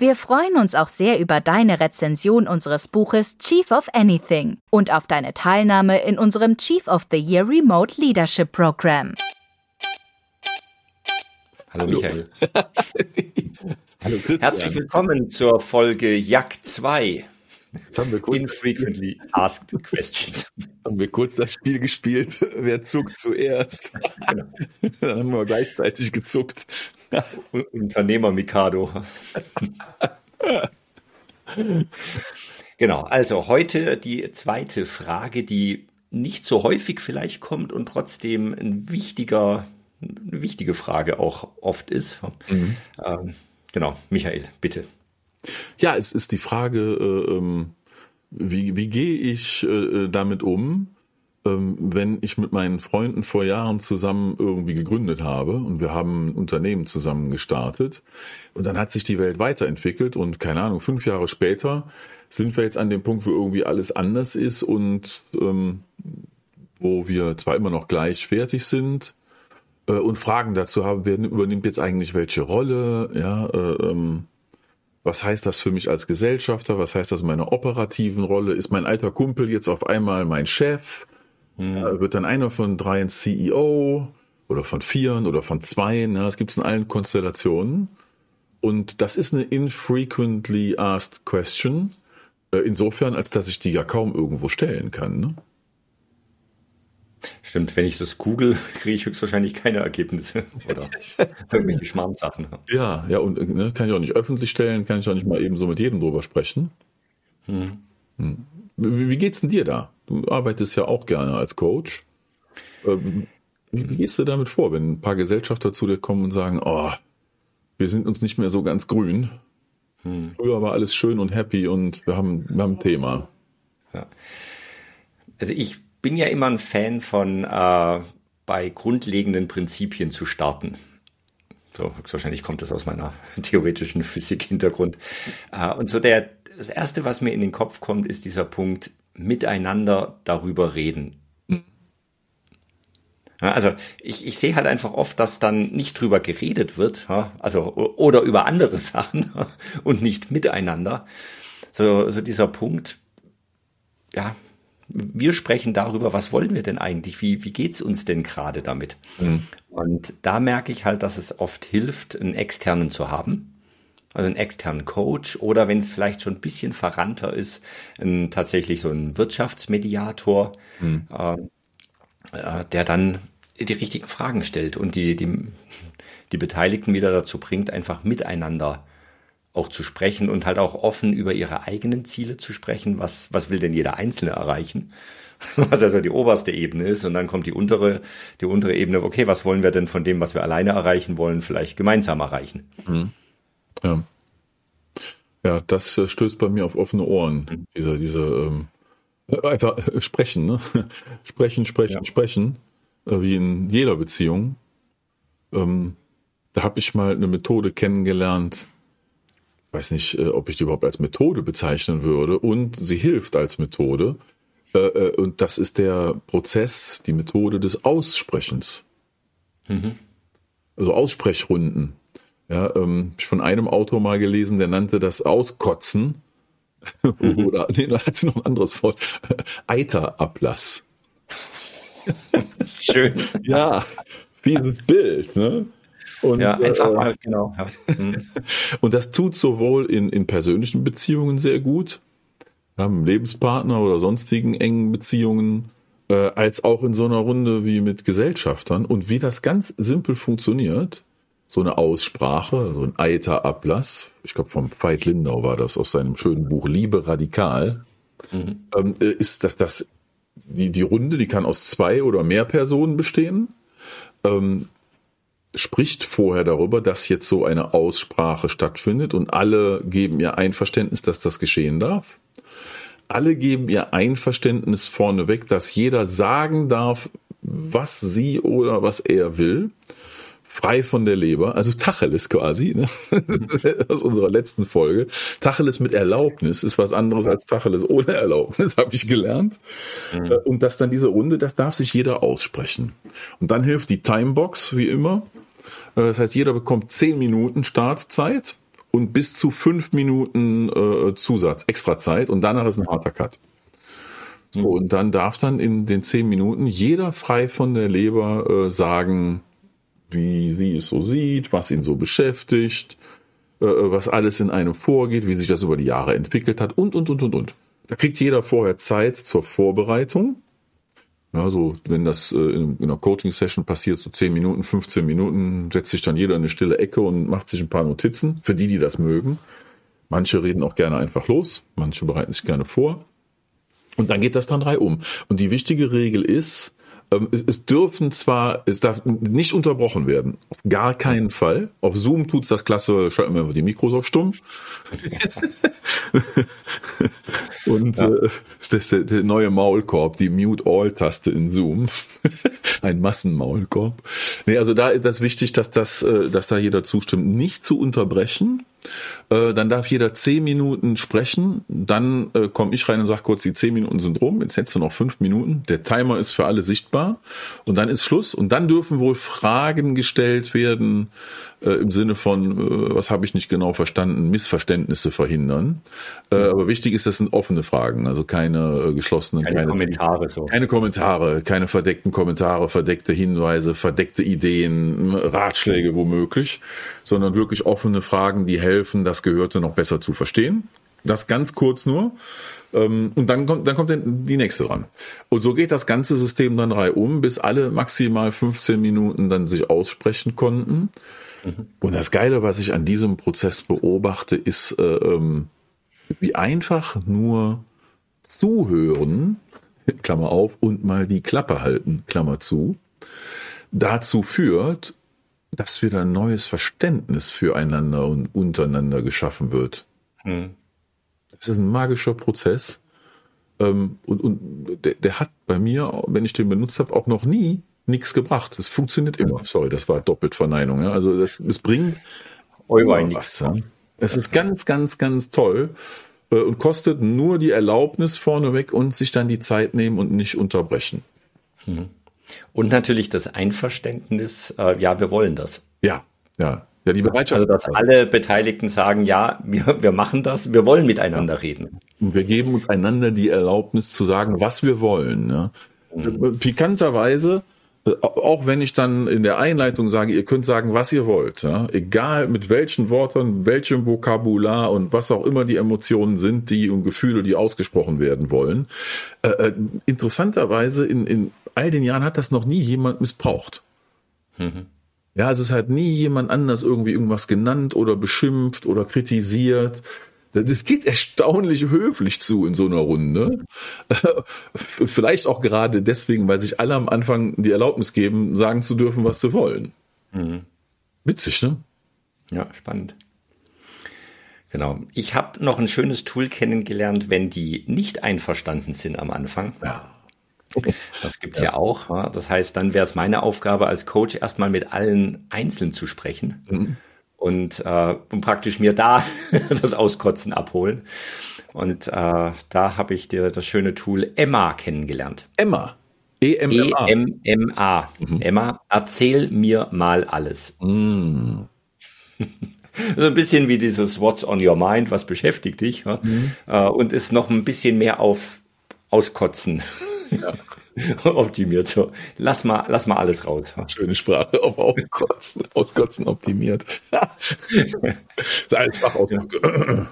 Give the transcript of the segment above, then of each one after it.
Wir freuen uns auch sehr über deine Rezension unseres Buches Chief of Anything und auf deine Teilnahme in unserem Chief of the Year Remote Leadership Program. Hallo, Hallo. Michael. Hallo Christian. Herzlich willkommen zur Folge Jack 2. Jetzt haben wir kurz, Infrequently Asked Questions. Haben wir kurz das Spiel gespielt, wer zuckt zuerst. Genau. Dann haben wir gleichzeitig gezuckt. Unternehmer Mikado. genau, also heute die zweite Frage, die nicht so häufig vielleicht kommt und trotzdem ein wichtiger, eine wichtige Frage auch oft ist. Mhm. Ähm, genau, Michael, bitte. Ja, es ist die Frage, äh, ähm, wie, wie gehe ich äh, damit um, ähm, wenn ich mit meinen Freunden vor Jahren zusammen irgendwie gegründet habe und wir haben ein Unternehmen zusammen gestartet und dann hat sich die Welt weiterentwickelt und keine Ahnung, fünf Jahre später sind wir jetzt an dem Punkt, wo irgendwie alles anders ist und ähm, wo wir zwar immer noch gleich fertig sind äh, und Fragen dazu haben, wer übernimmt jetzt eigentlich welche Rolle, ja, äh, ähm, was heißt das für mich als Gesellschafter? Was heißt das in meiner operativen Rolle? Ist mein alter Kumpel jetzt auf einmal mein Chef? Mhm. Wird dann einer von dreien CEO oder von vieren oder von zweien? Ja, das gibt es in allen Konstellationen. Und das ist eine infrequently asked question. Äh, insofern, als dass ich die ja kaum irgendwo stellen kann. Ne? Stimmt, wenn ich das google, kriege ich höchstwahrscheinlich keine Ergebnisse oder irgendwelche Schmarrnsachen. Ja, ja, und ne, kann ich auch nicht öffentlich stellen, kann ich auch nicht mal eben so mit jedem drüber sprechen. Hm. Hm. Wie, wie, geht's denn dir da? Du arbeitest ja auch gerne als Coach. Ähm, wie, wie gehst du damit vor, wenn ein paar Gesellschafter zu dir kommen und sagen, oh, wir sind uns nicht mehr so ganz grün. Hm. Früher war alles schön und happy und wir haben, wir haben ein Thema. Ja. Also ich bin ja immer ein Fan von äh, bei grundlegenden Prinzipien zu starten. So, wahrscheinlich kommt das aus meiner theoretischen Physik-Hintergrund. Äh, und so der, das erste, was mir in den Kopf kommt, ist dieser Punkt, miteinander darüber reden. Also ich, ich sehe halt einfach oft, dass dann nicht drüber geredet wird, also oder über andere Sachen und nicht miteinander. So, so dieser Punkt, ja, wir sprechen darüber, was wollen wir denn eigentlich? Wie, wie geht's uns denn gerade damit? Mhm. Und da merke ich halt, dass es oft hilft, einen externen zu haben. Also einen externen Coach oder wenn es vielleicht schon ein bisschen verrannter ist, ein, tatsächlich so ein Wirtschaftsmediator, mhm. äh, äh der dann die richtigen Fragen stellt und die, die, die Beteiligten wieder dazu bringt, einfach miteinander auch zu sprechen und halt auch offen über ihre eigenen Ziele zu sprechen. Was, was will denn jeder Einzelne erreichen? Was also die oberste Ebene ist. Und dann kommt die untere, die untere Ebene. Okay, was wollen wir denn von dem, was wir alleine erreichen wollen, vielleicht gemeinsam erreichen? Mhm. Ja. Ja, das äh, stößt bei mir auf offene Ohren. Mhm. Diese, diese, ähm, äh, einfach sprechen, ne? Sprechen, sprechen, ja. sprechen. Äh, wie in jeder Beziehung. Ähm, da habe ich mal eine Methode kennengelernt, weiß nicht, äh, ob ich die überhaupt als Methode bezeichnen würde und sie hilft als Methode. Äh, äh, und das ist der Prozess, die Methode des Aussprechens. Mhm. Also Aussprechrunden. Ja, ähm, ich von einem Autor mal gelesen, der nannte das Auskotzen. Mhm. Oder, nee, da hat sie noch ein anderes Wort. Eiterablass. Schön. ja, fieses Bild, ne? Und, ja, einfach äh, mal, genau. Mhm. und das tut sowohl in, in persönlichen Beziehungen sehr gut, ja, mit Lebenspartner oder sonstigen engen Beziehungen, äh, als auch in so einer Runde wie mit Gesellschaftern. Und wie das ganz simpel funktioniert, so eine Aussprache, so ein Eiterablass, ich glaube vom Veit Lindau war das aus seinem schönen Buch Liebe radikal, mhm. ähm, äh, ist, dass das die, die Runde, die kann aus zwei oder mehr Personen bestehen. Ähm, spricht vorher darüber, dass jetzt so eine Aussprache stattfindet und alle geben ihr Einverständnis, dass das geschehen darf. Alle geben ihr Einverständnis vorneweg, dass jeder sagen darf, was sie oder was er will frei von der Leber, also Tacheles quasi, ne? aus unserer letzten Folge. Tacheles mit Erlaubnis ist was anderes als Tacheles ohne Erlaubnis, habe ich gelernt. Mhm. Äh, und dass dann diese Runde, das darf sich jeder aussprechen. Und dann hilft die Timebox, wie immer. Äh, das heißt, jeder bekommt zehn Minuten Startzeit und bis zu fünf Minuten äh, Zusatz, Extrazeit und danach ist ein harter Cut. So, mhm. und dann darf dann in den zehn Minuten jeder frei von der Leber äh, sagen, wie sie es so sieht, was ihn so beschäftigt, äh, was alles in einem vorgeht, wie sich das über die Jahre entwickelt hat und, und, und, und, und. Da kriegt jeder vorher Zeit zur Vorbereitung. Ja, so, wenn das äh, in, in einer Coaching-Session passiert, so 10 Minuten, 15 Minuten, setzt sich dann jeder in eine stille Ecke und macht sich ein paar Notizen, für die, die das mögen. Manche reden auch gerne einfach los, manche bereiten sich gerne vor. Und dann geht das dann drei um. Und die wichtige Regel ist, es, es, dürfen zwar, es darf nicht unterbrochen werden. Auf gar keinen Fall. Auf Zoom tut's das klasse, schalten wir die Mikros auf stumm. Und ja. äh, ist das der, der, neue Maulkorb, die Mute-All-Taste in Zoom. Ein Massenmaulkorb. Nee, also da ist das wichtig, dass das, äh, dass da jeder zustimmt, nicht zu unterbrechen. Äh, dann darf jeder zehn Minuten sprechen. Dann äh, komme ich rein und sage kurz, die zehn Minuten sind rum. Jetzt hättest du noch fünf Minuten. Der Timer ist für alle sichtbar. Und dann ist Schluss. Und dann dürfen wohl Fragen gestellt werden äh, im Sinne von, äh, was habe ich nicht genau verstanden, Missverständnisse verhindern. Äh, aber wichtig ist, das sind offene Fragen, also keine geschlossenen, keine, keine Kommentare. So. Keine Kommentare, keine verdeckten Kommentare, verdeckte Hinweise, verdeckte Ideen, Ratschläge womöglich, sondern wirklich offene Fragen, die helfen, das Gehörte noch besser zu verstehen. Das ganz kurz nur. Ähm, und dann kommt, dann kommt die nächste dran. Und so geht das ganze System dann reihum, bis alle maximal 15 Minuten dann sich aussprechen konnten. Mhm. Und das Geile, was ich an diesem Prozess beobachte, ist, äh, ähm, wie einfach nur zuhören, Klammer auf, und mal die Klappe halten, Klammer zu, dazu führt, dass wieder ein neues Verständnis füreinander und untereinander geschaffen wird. Mhm. Das ist ein magischer Prozess. Ähm, und und der, der, hat bei mir, wenn ich den benutzt habe, auch noch nie nichts gebracht. Es funktioniert immer. Sorry, das war doppelt Verneinung. Ja? Also das, es bringt immer was. Ja? Es ist ganz, ganz, ganz toll äh, und kostet nur die Erlaubnis vorneweg und sich dann die Zeit nehmen und nicht unterbrechen. Mhm. Und natürlich das Einverständnis, äh, ja, wir wollen das. Ja, ja. Ja, die Bereitschaft. Also, dass alle Beteiligten sagen, ja, wir, wir machen das, wir wollen miteinander ja. reden. Und wir geben einander die Erlaubnis zu sagen, was wir wollen. Ne? Mhm. Pikanterweise auch wenn ich dann in der Einleitung sage, ihr könnt sagen, was ihr wollt, ja? egal mit welchen Worten, welchem Vokabular und was auch immer die Emotionen sind, die und Gefühle, die ausgesprochen werden wollen. Äh, äh, interessanterweise in, in all den Jahren hat das noch nie jemand missbraucht. Mhm. Ja, es ist halt nie jemand anders irgendwie irgendwas genannt oder beschimpft oder kritisiert. Das geht erstaunlich höflich zu in so einer Runde. Vielleicht auch gerade deswegen, weil sich alle am Anfang die Erlaubnis geben, sagen zu dürfen, was sie wollen. Mhm. Witzig, ne? Ja, spannend. Genau. Ich habe noch ein schönes Tool kennengelernt, wenn die nicht einverstanden sind am Anfang. Ja. Das gibt's ja. ja auch. Das heißt, dann wäre es meine Aufgabe als Coach erstmal mit allen einzeln zu sprechen. Mhm und, äh, und praktisch mir da das Auskotzen abholen. Und äh, da habe ich dir das schöne Tool Emma kennengelernt. Emma. E-M-M-A. E-M-M-A. Mhm. Emma, erzähl mir mal alles. Mm. so ein bisschen wie dieses What's on your mind, was beschäftigt dich. Mhm. Äh, und ist noch ein bisschen mehr auf Auskotzen. Ja. optimiert. So, lass mal, lass mal alles raus. Schöne Sprache, auf Auskotzen, Auskotzen optimiert. so einfach Fachausdruck.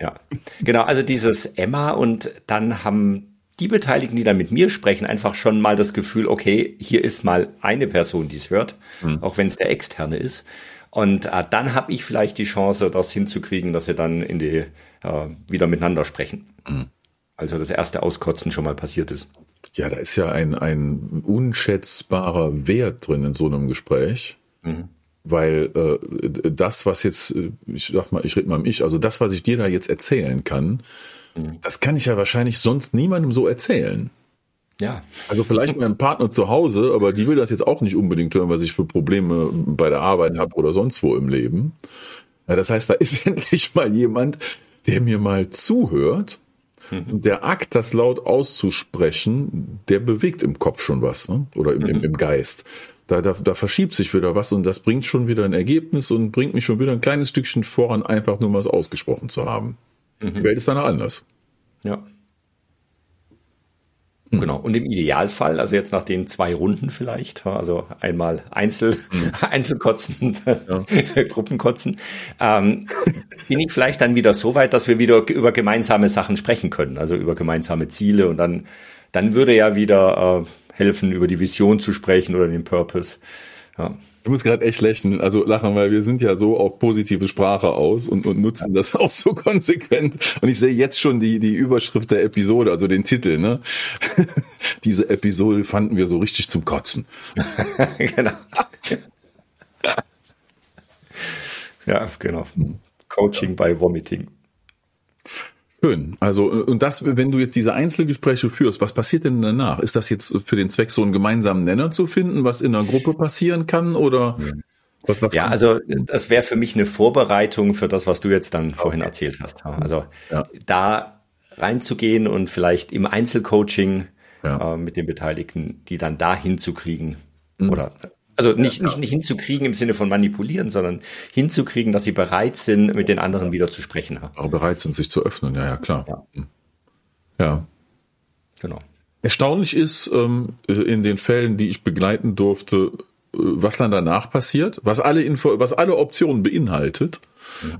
Ja, genau. Also dieses Emma und dann haben die Beteiligten, die dann mit mir sprechen, einfach schon mal das Gefühl, okay, hier ist mal eine Person, die es hört, mhm. auch wenn es der externe ist. Und äh, dann habe ich vielleicht die Chance, das hinzukriegen, dass sie dann in die äh, wieder miteinander sprechen. Mhm. Also das erste Auskotzen schon mal passiert ist. Ja, da ist ja ein, ein unschätzbarer Wert drin in so einem Gespräch. Mhm. Weil äh, das, was jetzt, äh, ich sag mal, ich rede mal um ich, also das, was ich dir da jetzt erzählen kann, mhm. das kann ich ja wahrscheinlich sonst niemandem so erzählen. Ja. Also vielleicht mein Partner zu Hause, aber die will das jetzt auch nicht unbedingt hören, was ich für Probleme bei der Arbeit habe oder sonst wo im Leben. Ja, das heißt, da ist endlich mal jemand, der mir mal zuhört. Mhm. Der Akt, das laut auszusprechen, der bewegt im Kopf schon was, ne? oder im, im, im Geist. Da, da, da verschiebt sich wieder was und das bringt schon wieder ein Ergebnis und bringt mich schon wieder ein kleines Stückchen voran, einfach nur mal es ausgesprochen zu haben. Mhm. Die Welt ist dann anders. Ja. Mhm. Genau. Und im Idealfall, also jetzt nach den zwei Runden vielleicht, also einmal Einzel, mhm. Einzelkotzen ja. Gruppenkotzen, ähm, bin ich vielleicht dann wieder so weit, dass wir wieder über gemeinsame Sachen sprechen können, also über gemeinsame Ziele und dann, dann würde ja wieder äh, helfen, über die Vision zu sprechen oder den Purpose. Ja. Ich muss gerade echt lächeln, also lachen, weil wir sind ja so auf positive Sprache aus und, und nutzen das auch so konsequent. Und ich sehe jetzt schon die, die Überschrift der Episode, also den Titel, ne? Diese Episode fanden wir so richtig zum Kotzen. genau. ja, genau. Coaching by Vomiting. Schön. Also, und das, wenn du jetzt diese Einzelgespräche führst, was passiert denn danach? Ist das jetzt für den Zweck, so einen gemeinsamen Nenner zu finden, was in einer Gruppe passieren kann oder? Was, was ja, also das wäre für mich eine Vorbereitung für das, was du jetzt dann okay. vorhin erzählt hast. Also ja. da reinzugehen und vielleicht im Einzelcoaching ja. äh, mit den Beteiligten, die dann da hinzukriegen mhm. oder also nicht, ja, nicht, nicht hinzukriegen im Sinne von manipulieren, sondern hinzukriegen, dass sie bereit sind, mit den anderen wieder zu sprechen. Auch bereit sind, sich zu öffnen, ja, ja, klar. Ja. Hm. ja. Genau. Erstaunlich ist, ähm, in den Fällen, die ich begleiten durfte, äh, was dann danach passiert, was alle Info, was alle Optionen beinhaltet.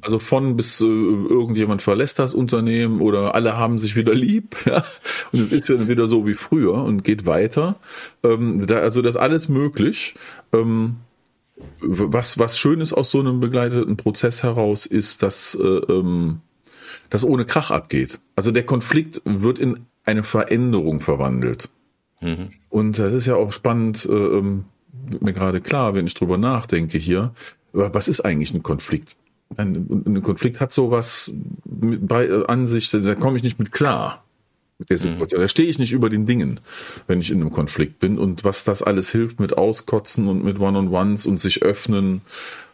Also von bis äh, irgendjemand verlässt das Unternehmen oder alle haben sich wieder lieb, ja, und es ist wieder so wie früher und geht weiter. Ähm, da, also das alles möglich. Ähm, was, was schön ist aus so einem begleiteten Prozess heraus, ist, dass äh, ähm, das ohne Krach abgeht. Also der Konflikt wird in eine Veränderung verwandelt. Mhm. Und das ist ja auch spannend, äh, ähm, mir gerade klar, wenn ich drüber nachdenke hier, was ist eigentlich ein Konflikt? Ein, ein Konflikt hat sowas bei äh, Ansicht, da komme ich nicht mit klar. Mit der Situation. Mhm. Da stehe ich nicht über den Dingen, wenn ich in einem Konflikt bin. Und was das alles hilft mit Auskotzen und mit One-on-Ones und sich öffnen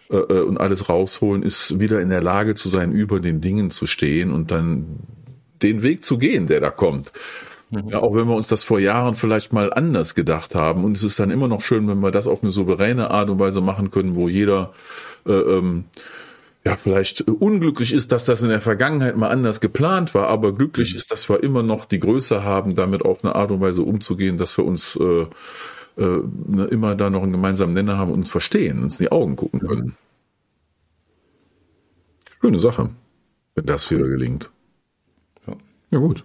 äh, äh, und alles rausholen, ist wieder in der Lage zu sein, über den Dingen zu stehen und dann den Weg zu gehen, der da kommt. Mhm. Ja, auch wenn wir uns das vor Jahren vielleicht mal anders gedacht haben. Und es ist dann immer noch schön, wenn wir das auf eine souveräne Art und Weise machen können, wo jeder äh, ähm, ja, vielleicht unglücklich ist, dass das in der Vergangenheit mal anders geplant war, aber glücklich mhm. ist, dass wir immer noch die Größe haben, damit auf eine Art und Weise umzugehen, dass wir uns äh, äh, ne, immer da noch einen gemeinsamen Nenner haben und uns verstehen, uns in die Augen gucken können. Schöne Sache, wenn das wieder gelingt. Ja, ja gut.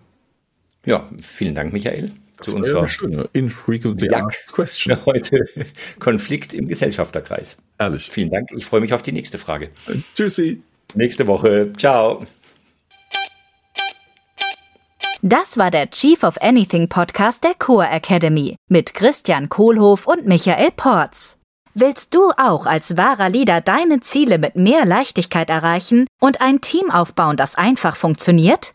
Ja, vielen Dank, Michael das zu unserer schöne infrequently asked question. Heute Konflikt im Gesellschafterkreis. Ehrlich. Vielen Dank. Ich freue mich auf die nächste Frage. Tschüssi. Nächste Woche. Ciao. Das war der Chief of Anything Podcast der Core Academy mit Christian Kohlhoff und Michael Porz. Willst du auch als wahrer Leader deine Ziele mit mehr Leichtigkeit erreichen und ein Team aufbauen, das einfach funktioniert?